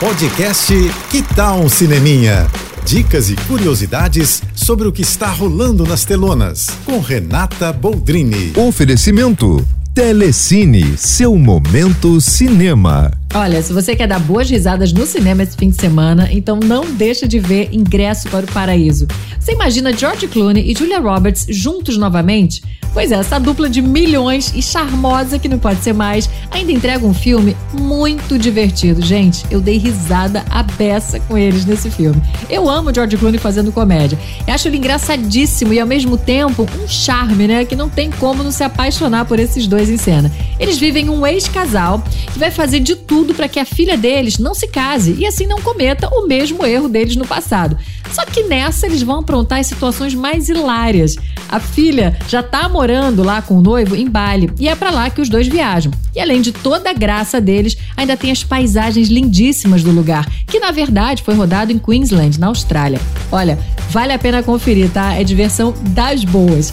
Podcast Que Tal um Cineminha? Dicas e curiosidades sobre o que está rolando nas telonas. Com Renata Boldrini. Oferecimento. Telecine, seu momento cinema. Olha, se você quer dar boas risadas no cinema esse fim de semana, então não deixa de ver Ingresso para o Paraíso. Você imagina George Clooney e Julia Roberts juntos novamente? Pois é, essa dupla de milhões e charmosa que não pode ser mais, ainda entrega um filme muito divertido. Gente, eu dei risada à beça com eles nesse filme. Eu amo George Clooney fazendo comédia. Eu acho ele engraçadíssimo e ao mesmo tempo um charme, né? Que não tem como não se apaixonar por esses dois em cena. Eles vivem um ex-casal que vai fazer de tudo para que a filha deles não se case e assim não cometa o mesmo erro deles no passado. Só que nessa eles vão aprontar as situações mais hilárias. A filha já tá morando lá com o noivo em Bali e é para lá que os dois viajam. E além de toda a graça deles, ainda tem as paisagens lindíssimas do lugar, que na verdade foi rodado em Queensland, na Austrália. Olha, vale a pena conferir, tá? É diversão das boas.